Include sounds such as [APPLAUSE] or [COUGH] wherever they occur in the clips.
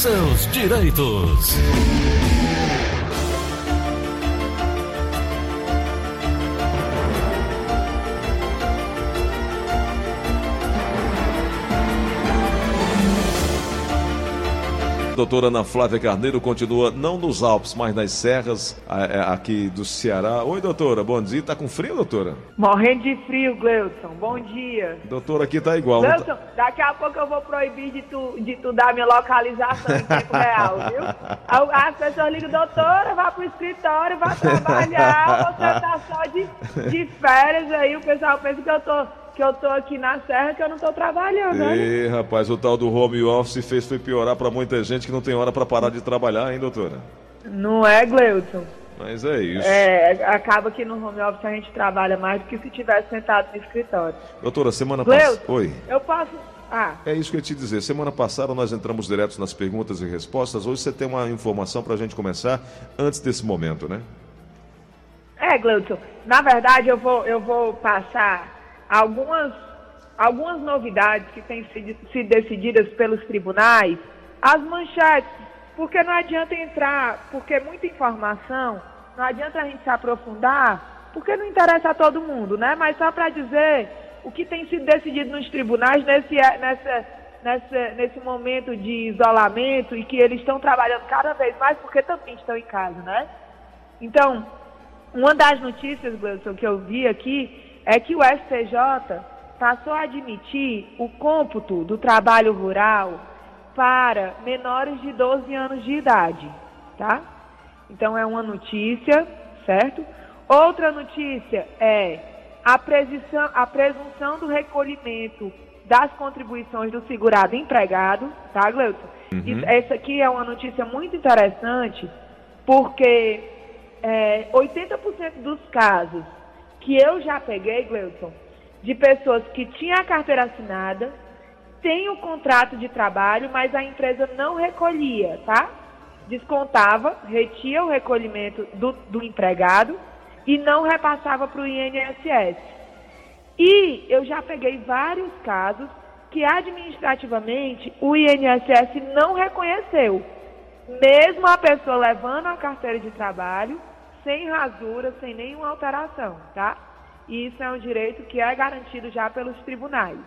seus direitos. Doutora Ana Flávia Carneiro continua não nos Alpes, mas nas serras é, aqui do Ceará. Oi, doutora, bom dia. Tá com frio, doutora? Morrendo de frio, Gleudson. Bom dia. Doutora, aqui tá igual. Gleudson, tá... daqui a pouco eu vou proibir de tu, de tu dar minha localização em tempo [LAUGHS] real, viu? As pessoas ligam, doutora, vá pro escritório, vá trabalhar, você tá só de, de férias aí, o pessoal pensa que eu tô que eu tô aqui na serra que eu não tô trabalhando, né? Ih, rapaz, o tal do home office fez foi piorar para muita gente que não tem hora para parar de trabalhar, hein, doutora? Não é, Gleuton? Mas é isso. É, acaba que no home office a gente trabalha mais do que se tivesse sentado no escritório. Doutora, semana passada. Oi. Eu posso. Ah. É isso que eu ia te dizer. Semana passada nós entramos direto nas perguntas e respostas. Hoje você tem uma informação para a gente começar antes desse momento, né? É, Gleuton. Na verdade, eu vou, eu vou passar algumas, algumas novidades que têm sido, decididas pelos tribunais, as manchetes, porque não adianta entrar, porque é muita informação, não adianta a gente se aprofundar, porque não interessa a todo mundo, né? Mas só para dizer o que tem sido decidido nos tribunais nesse, nessa, nessa, nesse momento de isolamento e que eles estão trabalhando cada vez mais porque também estão em casa, né? Então, uma das notícias, Gleison, que eu vi aqui é que o STJ passou a admitir o cômputo do trabalho rural para menores de 12 anos de idade, tá? Então é uma notícia, certo? Outra notícia é a presunção, a presunção do recolhimento das contribuições do segurado empregado, tá, Gleuton? Uhum. Essa aqui é uma notícia muito interessante, porque é, 80% dos casos que eu já peguei, Gleuton, de pessoas que tinham a carteira assinada, têm o contrato de trabalho, mas a empresa não recolhia, tá? Descontava, retia o recolhimento do, do empregado e não repassava para o INSS. E eu já peguei vários casos que administrativamente o INSS não reconheceu. Mesmo a pessoa levando a carteira de trabalho, sem rasura, sem nenhuma alteração, tá? E isso é um direito que é garantido já pelos tribunais.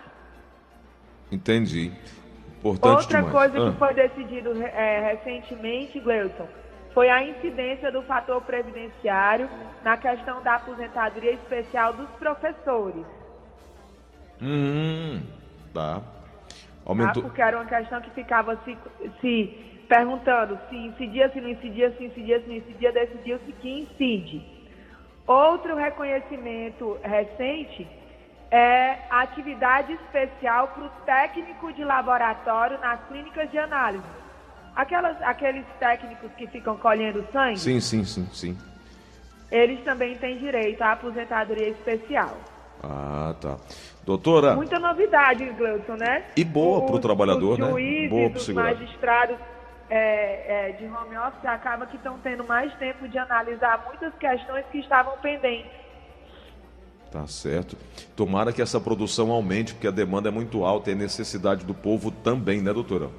Entendi. Importante Outra demais. coisa ah. que foi decidido é, recentemente, Gleuton, foi a incidência do fator previdenciário na questão da aposentadoria especial dos professores. Hum, tá. Aumentou. Tá? Porque era uma questão que ficava se, se perguntando se incidia, se não incidia, se incidia, se não incidia, decidiu-se que incide. Outro reconhecimento recente é a atividade especial para o técnico de laboratório nas clínicas de análise. Aquelas, aqueles técnicos que ficam colhendo sangue? Sim, sim, sim, sim. Eles também têm direito à aposentadoria especial. Ah, tá. Doutora. Muita novidade, Gleuton, né? E boa para o trabalhador, né? Boa para os magistrados é, é, de home office acaba que estão tendo mais tempo de analisar muitas questões que estavam pendentes. Tá certo. Tomara que essa produção aumente, porque a demanda é muito alta e a necessidade do povo também, né, doutora?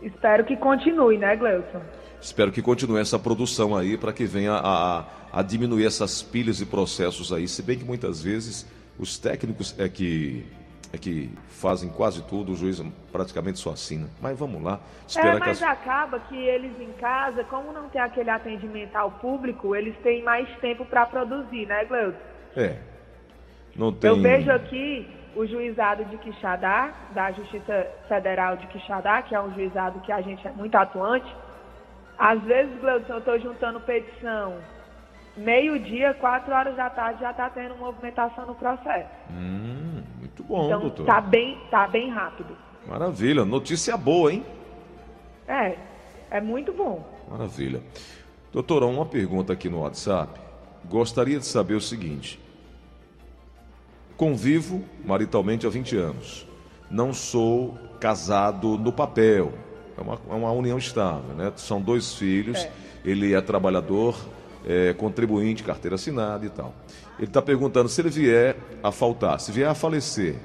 Espero que continue, né, Gleuton? Espero que continue essa produção aí para que venha a, a, a, diminuir essas pilhas e processos aí. Se bem que muitas vezes os técnicos é que é que fazem quase tudo, o juiz praticamente só assina. Mas vamos lá. É, mas as... acaba que eles em casa, como não tem aquele atendimento ao público, eles têm mais tempo para produzir, né, Gleudo? É. Não tem... Eu vejo aqui o juizado de Quixadá, da Justiça Federal de Quixadá, que é um juizado que a gente é muito atuante. Às vezes, Gleudo, eu estou juntando petição meio-dia, quatro horas da tarde, já está tendo movimentação no processo. Hum, muito bom, então, doutor. Tá bem, tá bem rápido. Maravilha, notícia boa, hein? É, é muito bom. Maravilha. Doutora, uma pergunta aqui no WhatsApp. Gostaria de saber o seguinte. Convivo maritalmente há 20 anos. Não sou casado no papel. É uma, é uma união estável, né? São dois filhos. É. Ele é trabalhador, é, contribuinte, carteira assinada e tal. Ele está perguntando se ele vier a faltar, se vier a falecer,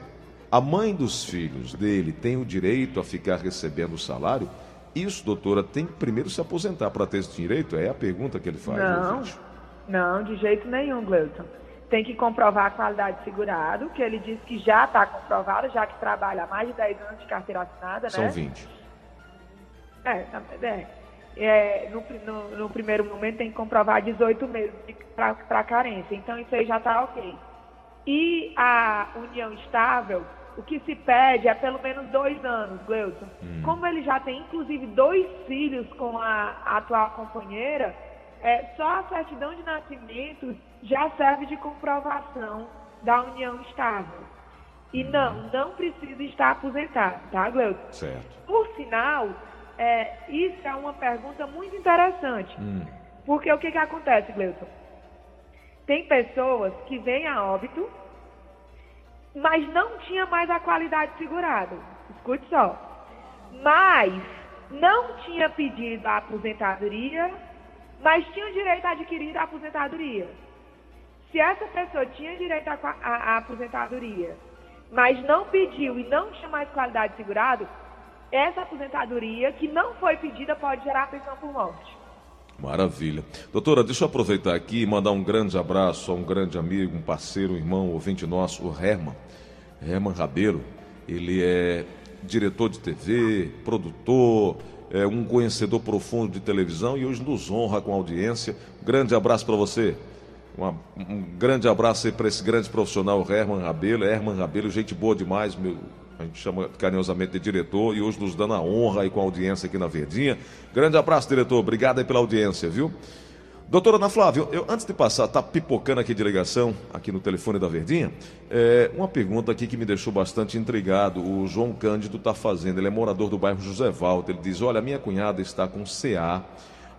a mãe dos filhos dele tem o direito a ficar recebendo o salário? Isso, doutora, tem que primeiro se aposentar para ter esse direito? É a pergunta que ele faz. Não, ouvinte. não, de jeito nenhum, Gleuton. Tem que comprovar a qualidade de segurado, que ele diz que já está comprovado, já que trabalha há mais de 10 anos de carteira assinada, São né? 20. É, é. É no, no, no, primeiro momento tem que comprovar 18 meses para carência. Então isso aí já está ok. E a união estável, o que se pede é pelo menos dois anos, Gleuton. Hum. Como ele já tem inclusive dois filhos com a, a atual companheira, é, só a certidão de nascimento já serve de comprovação da união estável. E hum. não, não precisa estar aposentado, tá, Gleuton? Certo. Por sinal, é, isso é uma pergunta muito interessante. Hum. Porque o que, que acontece, Gleuton? Tem pessoas que vêm a óbito, mas não tinha mais a qualidade segurada. Escute só. Mas não tinha pedido a aposentadoria, mas tinha o direito a adquirir a aposentadoria. Se essa pessoa tinha direito à aposentadoria, mas não pediu e não tinha mais qualidade segurada, essa aposentadoria que não foi pedida pode gerar pensão por morte. Maravilha. Doutora, deixa eu aproveitar aqui e mandar um grande abraço a um grande amigo, um parceiro, um irmão, um ouvinte nosso, o Herman. Herman Rabeiro. Ele é diretor de TV, produtor, é um conhecedor profundo de televisão e hoje nos honra com a audiência. Um grande abraço para você. Uma, um grande abraço aí para esse grande profissional, Herman Rabelo. Herman Rabelo, gente boa demais, meu a gente chama carinhosamente de diretor e hoje nos dando a honra aí com a audiência aqui na Verdinha. Grande abraço, diretor. Obrigado aí pela audiência, viu? Doutora Ana Flávia, eu, antes de passar, tá pipocando aqui de ligação, aqui no telefone da Verdinha, é, uma pergunta aqui que me deixou bastante intrigado. O João Cândido está fazendo, ele é morador do bairro José Valdo. Ele diz: Olha, minha cunhada está com CA,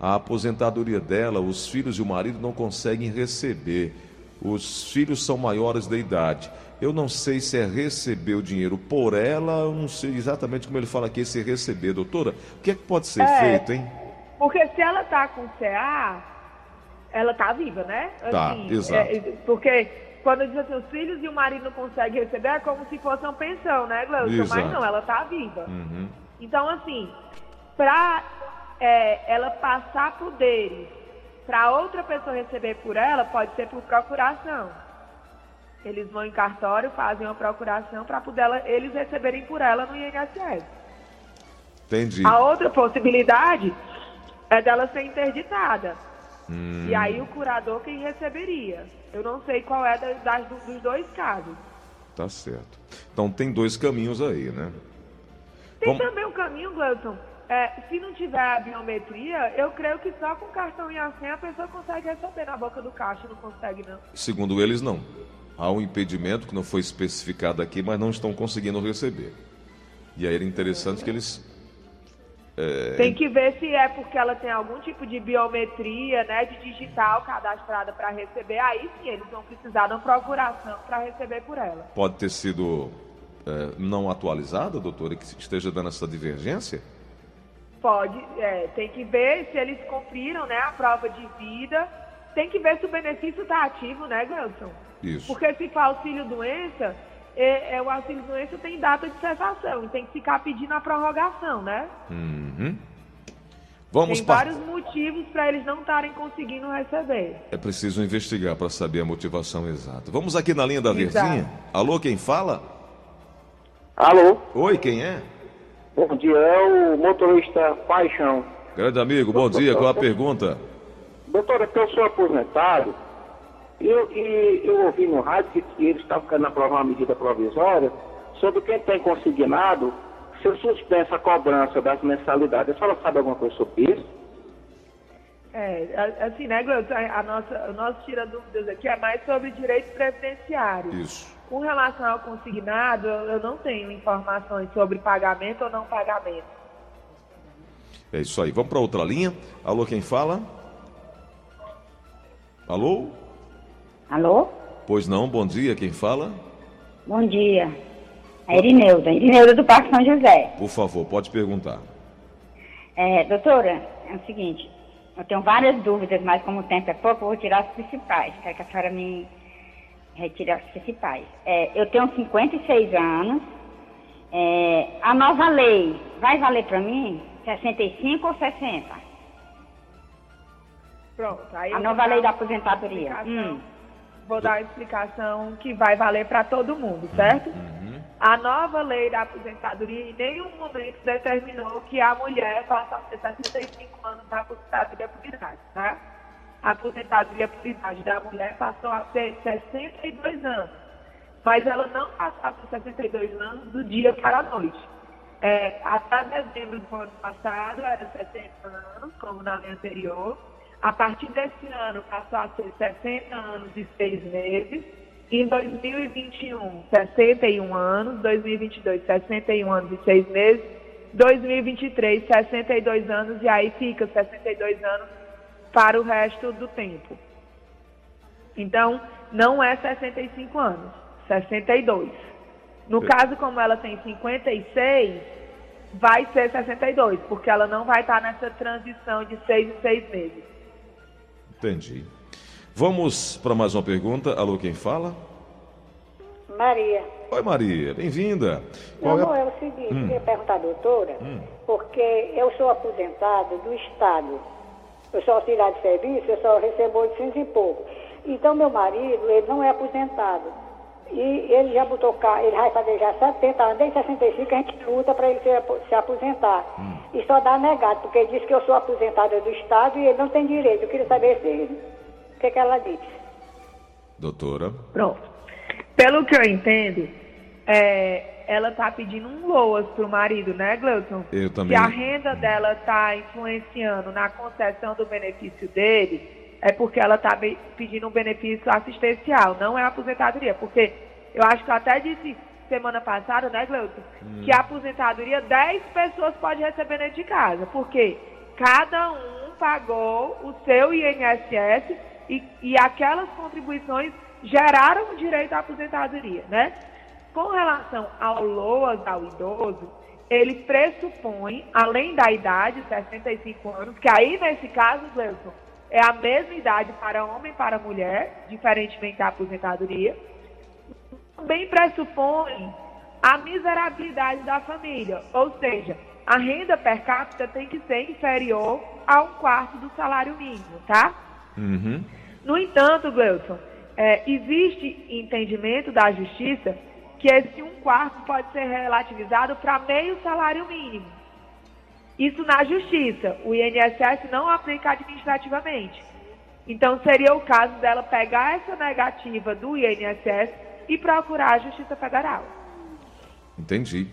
a aposentadoria dela, os filhos e o marido não conseguem receber. Os filhos são maiores de idade. Eu não sei se é receber o dinheiro por ela, eu não sei exatamente como ele fala aqui, se é receber, doutora. O que é que pode ser é, feito, hein? Porque se ela está com CA, ela está viva, né? Tá, assim, exato. É, porque quando diz assim, os filhos e o marido não conseguem receber, é como se fosse uma pensão, né, Glaucio? Mas não, ela está viva. Uhum. Então, assim, para é, ela passar poderes para outra pessoa receber por ela, pode ser por procuração. Eles vão em cartório, fazem uma procuração para eles receberem por ela no INSS. Entendi. A outra possibilidade é dela ser interditada. Hum. E aí o curador quem receberia. Eu não sei qual é das, das, dos dois casos. Tá certo. Então tem dois caminhos aí, né? Tem Vamos... também um caminho, Gleuton. É, se não tiver a biometria, eu creio que só com cartão e a senha a pessoa consegue receber na boca do caixa, não consegue não. Segundo eles, não há um impedimento que não foi especificado aqui, mas não estão conseguindo receber. E aí era interessante que eles. É... Tem que ver se é porque ela tem algum tipo de biometria, né, de digital cadastrada para receber. Aí sim eles vão precisar de uma procuração para receber por ela. Pode ter sido é, não atualizada, doutora, que esteja dando essa divergência? Pode, é, tem que ver se eles cumpriram né, a prova de vida. Tem que ver se o benefício está ativo, né, Gelson? Isso. Porque se for auxílio-doença, é, é, o auxílio-doença tem data de cessação e tem que ficar pedindo a prorrogação, né? Uhum. Vamos tem vários motivos para eles não estarem conseguindo receber. É preciso investigar para saber a motivação exata. Vamos aqui na linha da Exato. Verdinha. Alô, quem fala? Alô? Oi, quem é? Bom dia, é o motorista Paixão. Grande amigo, bom dia. Qual a pergunta? Doutora, que eu sou aposentado eu, e eu ouvi no rádio que, que eles estavam querendo aprovar uma medida provisória sobre quem tem consignado se suspensa a cobrança das mensalidades. A senhora sabe alguma coisa sobre isso? É, assim, né, Gleuton, a nossa, o nosso tira dúvidas aqui é mais sobre direitos previdenciários. Isso. Com relação ao consignado, eu não tenho informações sobre pagamento ou não pagamento. É isso aí. Vamos para outra linha. Alô, quem fala? Alô? Alô? Pois não, bom dia, quem fala? Bom dia. A Irineuda, Irineuda do Parque São José. Por favor, pode perguntar. É, doutora, é o seguinte, eu tenho várias dúvidas, mas como o tempo é pouco, eu vou tirar as principais. Quero que a senhora me retire as principais. É, eu tenho 56 anos, É, a nova lei vai valer para mim 65 ou 60? Pronto. Aí A eu nova lei da aposentadoria. Hum. Vou dar uma explicação que vai valer para todo mundo, certo? A nova lei da aposentadoria em nenhum momento determinou que a mulher passa a ter 65 anos na aposentadoria por idade, tá? A aposentadoria por idade da mulher passou a ser 62 anos. Mas ela não passou a ter 62 anos do dia para a noite. É, até dezembro do ano passado era 60 anos, como na lei anterior. A partir desse ano passou a ser 60 anos e 6 meses. Em 2021, 61 anos. 2022, 61 anos e 6 meses. 2023, 62 anos. E aí fica 62 anos para o resto do tempo. Então, não é 65 anos, 62. No caso, como ela tem 56, vai ser 62, porque ela não vai estar nessa transição de 6 em 6 meses. Entendi. Vamos para mais uma pergunta. Alô, quem fala? Maria, Oi, Maria, bem-vinda. meu Qual amor, é? é o seguinte, eu queria perguntar à doutora, porque eu sou aposentado do Estado. Eu sou auxiliar de serviço, eu só recebo 800 e pouco. Então, meu marido, ele não é aposentado. E ele já botou cá, ele vai fazer já 70 anos, desde 65 a gente luta para ele se, se aposentar. E só dá negado, porque ele disse que eu sou aposentada do Estado e ele não tem direito. Eu queria saber se, o que, que ela disse. Doutora. Pronto. Pelo que eu entendo, é, ela está pedindo um LOAS para o marido, né, Gleuton? Eu também. Se a renda dela está influenciando na concessão do benefício dele, é porque ela está pedindo um benefício assistencial, não é aposentadoria. Porque eu acho que eu até disse semana passada, né, Gleuton, que a aposentadoria 10 pessoas podem receber dentro de casa. Porque cada um pagou o seu INSS e, e aquelas contribuições geraram o direito à aposentadoria, né? Com relação ao LOAS, ao idoso, ele pressupõe, além da idade, 65 anos, que aí nesse caso, Gleuson, é a mesma idade para homem e para mulher, diferentemente da aposentadoria, também pressupõe a miserabilidade da família, ou seja, a renda per capita tem que ser inferior a um quarto do salário mínimo, tá? Uhum. No entanto, Gleuson, é, existe entendimento da justiça que esse um quarto pode ser relativizado para meio salário mínimo. Isso na justiça. O INSS não aplica administrativamente. Então, seria o caso dela pegar essa negativa do INSS e procurar a Justiça Federal. Entendi.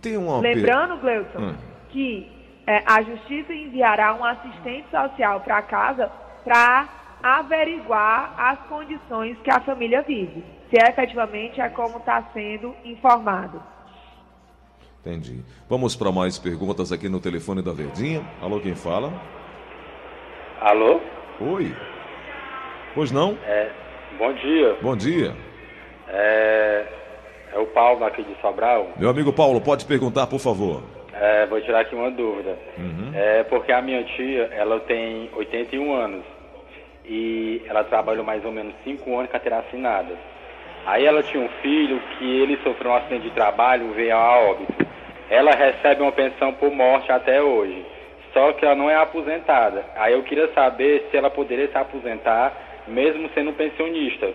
Tem uma Lembrando, Gleuson, Hum. que é, a Justiça enviará um assistente social para casa para averiguar as condições que a família vive, se efetivamente é como está sendo informado. Entendi. Vamos para mais perguntas aqui no telefone da Verdinha. Alô, quem fala? Alô? Oi. Pois não? É, bom dia. Bom dia. É, é o Paulo aqui de Sobral. Meu amigo Paulo, pode perguntar, por favor. É, vou tirar aqui uma dúvida. É porque a minha tia, ela tem 81 anos e ela trabalhou mais ou menos 5 anos com carteira assinada. Aí ela tinha um filho que ele sofreu um acidente de trabalho, veio a óbito. Ela recebe uma pensão por morte até hoje. Só que ela não é aposentada. Aí eu queria saber se ela poderia se aposentar mesmo sendo pensionista.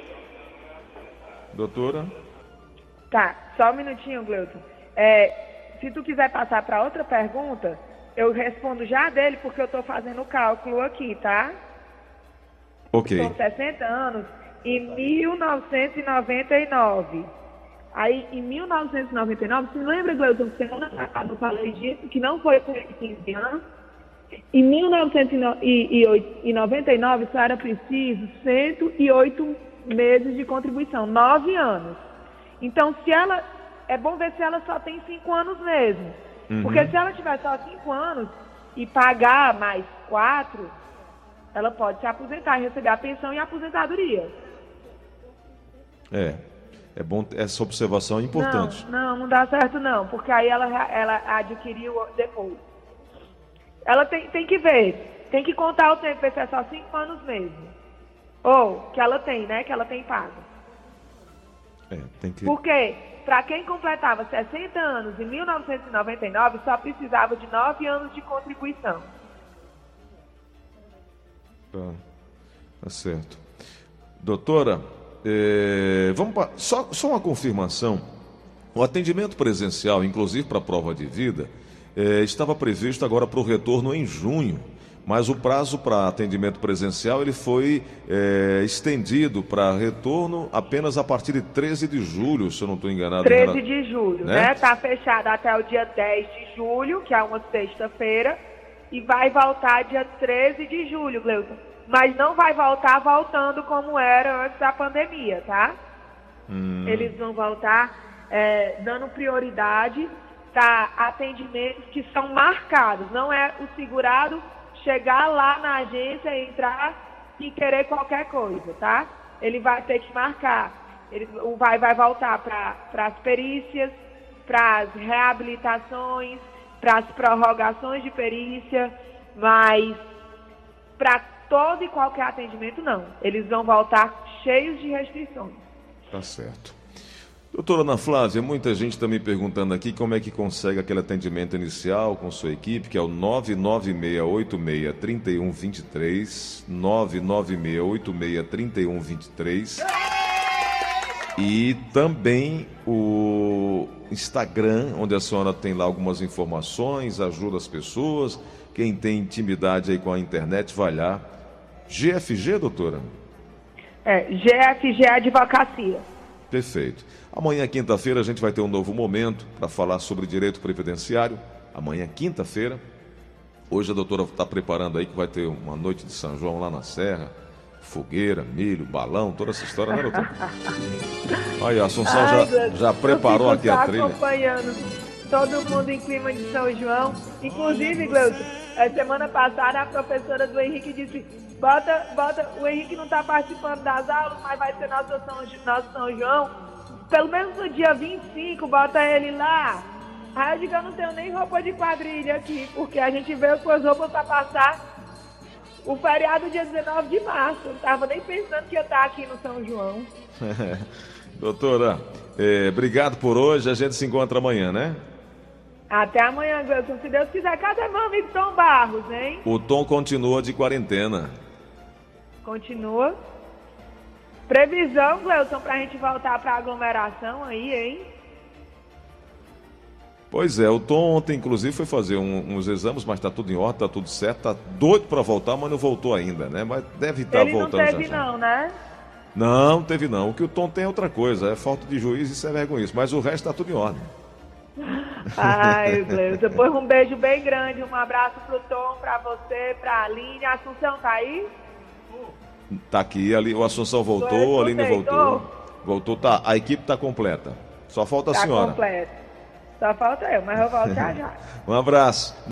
Doutora? Tá, só um minutinho, Gleuton. É, se tu quiser passar para outra pergunta, eu respondo já dele, porque eu estou fazendo o cálculo aqui, tá? Ok. São 60 anos em 1999. Aí, em 1999, você lembra, Gleuton, que semana passada eu falei disso, que não foi por 15 anos? Em 1999, só era preciso 108 meses de contribuição, 9 anos. Então, se ela. É bom ver se ela só tem 5 anos mesmo. Porque se ela tiver só 5 anos e pagar mais 4, ela pode se aposentar e receber a pensão e a aposentadoria. É. É bom, essa observação é importante. Não, não, não dá certo não, porque aí ela, ela adquiriu depois. Ela tem, tem que ver, tem que contar o tempo, ver se é só 5 anos mesmo. Ou que ela tem, né? Que ela tem pago. É, tem que. Porque para quem completava 60 anos em 1999, só precisava de 9 anos de contribuição. Tá, tá certo. Doutora, é, vamos pra, só, só uma confirmação. O atendimento presencial, inclusive para a prova de vida, é, estava previsto agora para o retorno em junho, mas o prazo para atendimento presencial ele foi é, estendido para retorno apenas a partir de 13 de julho, se eu não estou enganado. 13 de julho, né? Está né? fechado até o dia 10 de julho, que é uma sexta-feira, e vai voltar dia 13 de julho, Gleuton. Mas não vai voltar voltando como era antes da pandemia, tá? Hum. Eles vão voltar é, dando prioridade para atendimentos que são marcados. Não é o segurado chegar lá na agência, entrar e querer qualquer coisa, tá? Ele vai ter que marcar. Ele vai, vai voltar para as perícias, para as reabilitações, para as prorrogações de perícia, mas para todo e qualquer atendimento, não. Eles vão voltar cheios de restrições. Tá certo. Doutora Ana Flávia, muita gente está me perguntando aqui como é que consegue aquele atendimento inicial com sua equipe, que é o 996863123, 996863123. E também o Instagram, onde a senhora tem lá algumas informações, ajuda as pessoas. Quem tem intimidade aí com a internet, vai lá. GFG, doutora? É, GFG Advocacia. Perfeito. Amanhã, quinta-feira, a gente vai ter um novo momento para falar sobre direito previdenciário. Amanhã, quinta-feira. Hoje a doutora está preparando aí que vai ter uma noite de São João lá na Serra. Fogueira, milho, balão, toda essa história, né, doutora? [LAUGHS] Aí, a Assunção Ai, já, já preparou aqui a trilha. acompanhando todo mundo em clima de São João. Inclusive, Gleuton, semana passada a professora do Henrique disse bota, bota, o Henrique não está participando das aulas, mas vai ser nosso São, nosso São João pelo menos no dia 25, bota ele lá. Aí eu digo, eu não tenho nem roupa de quadrilha aqui, porque a gente veio com as roupas para passar o feriado dia 19 de março. Eu não tava nem pensando que ia estar aqui no São João. [LAUGHS] Doutora, é, obrigado por hoje. A gente se encontra amanhã, né? Até amanhã, Gleison. Se Deus quiser. Cadê meu amigo Tom Barros, hein? O Tom continua de quarentena. Continua? Previsão, Gleuton, para a gente voltar para aglomeração aí, hein? Pois é, o Tom ontem, inclusive, foi fazer um, uns exames, mas está tudo em ordem, está tudo certo, está doido para voltar, mas não voltou ainda, né? Mas deve estar tá voltando já. Não teve, já. não, né? Não, teve não. O que o Tom tem é outra coisa, é falta de juízo e isso é vergonha. Mas o resto está tudo em ordem. [LAUGHS] Ai, Deus. Depois um beijo bem grande, um abraço pro Tom, para você, para a Aline. A Assunção tá aí? Tá aqui, ali, o Assunção voltou, a Aline voltou. Voltou, tá. A equipe tá completa. Só falta a tá senhora. Completa. Só falta eu, mas eu volto já já. [LAUGHS] um abraço.